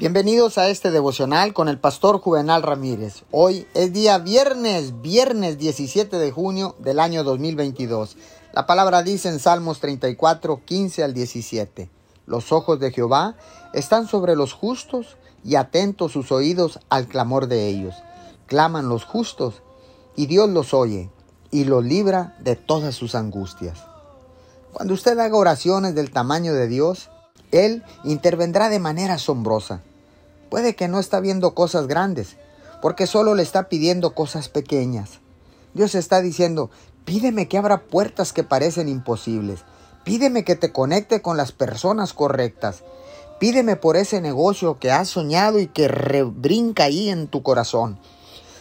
Bienvenidos a este devocional con el pastor Juvenal Ramírez. Hoy es día viernes, viernes 17 de junio del año 2022. La palabra dice en Salmos 34, 15 al 17. Los ojos de Jehová están sobre los justos y atentos sus oídos al clamor de ellos. Claman los justos y Dios los oye y los libra de todas sus angustias. Cuando usted haga oraciones del tamaño de Dios, Él intervendrá de manera asombrosa. Puede que no está viendo cosas grandes, porque solo le está pidiendo cosas pequeñas. Dios está diciendo, pídeme que abra puertas que parecen imposibles. Pídeme que te conecte con las personas correctas. Pídeme por ese negocio que has soñado y que rebrinca ahí en tu corazón.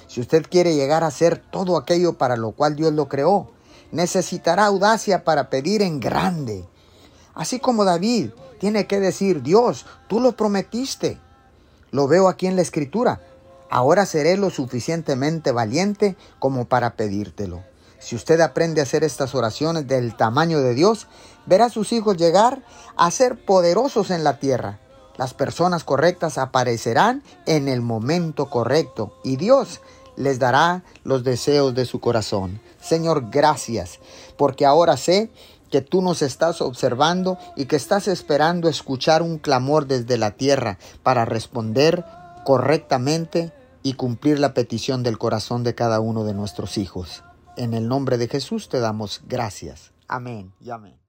Si usted quiere llegar a hacer todo aquello para lo cual Dios lo creó, necesitará audacia para pedir en grande. Así como David tiene que decir, Dios, tú lo prometiste. Lo veo aquí en la escritura. Ahora seré lo suficientemente valiente como para pedírtelo. Si usted aprende a hacer estas oraciones del tamaño de Dios, verá a sus hijos llegar a ser poderosos en la tierra. Las personas correctas aparecerán en el momento correcto y Dios les dará los deseos de su corazón. Señor, gracias, porque ahora sé que tú nos estás observando y que estás esperando escuchar un clamor desde la tierra para responder correctamente y cumplir la petición del corazón de cada uno de nuestros hijos. En el nombre de Jesús te damos gracias. Amén y amén.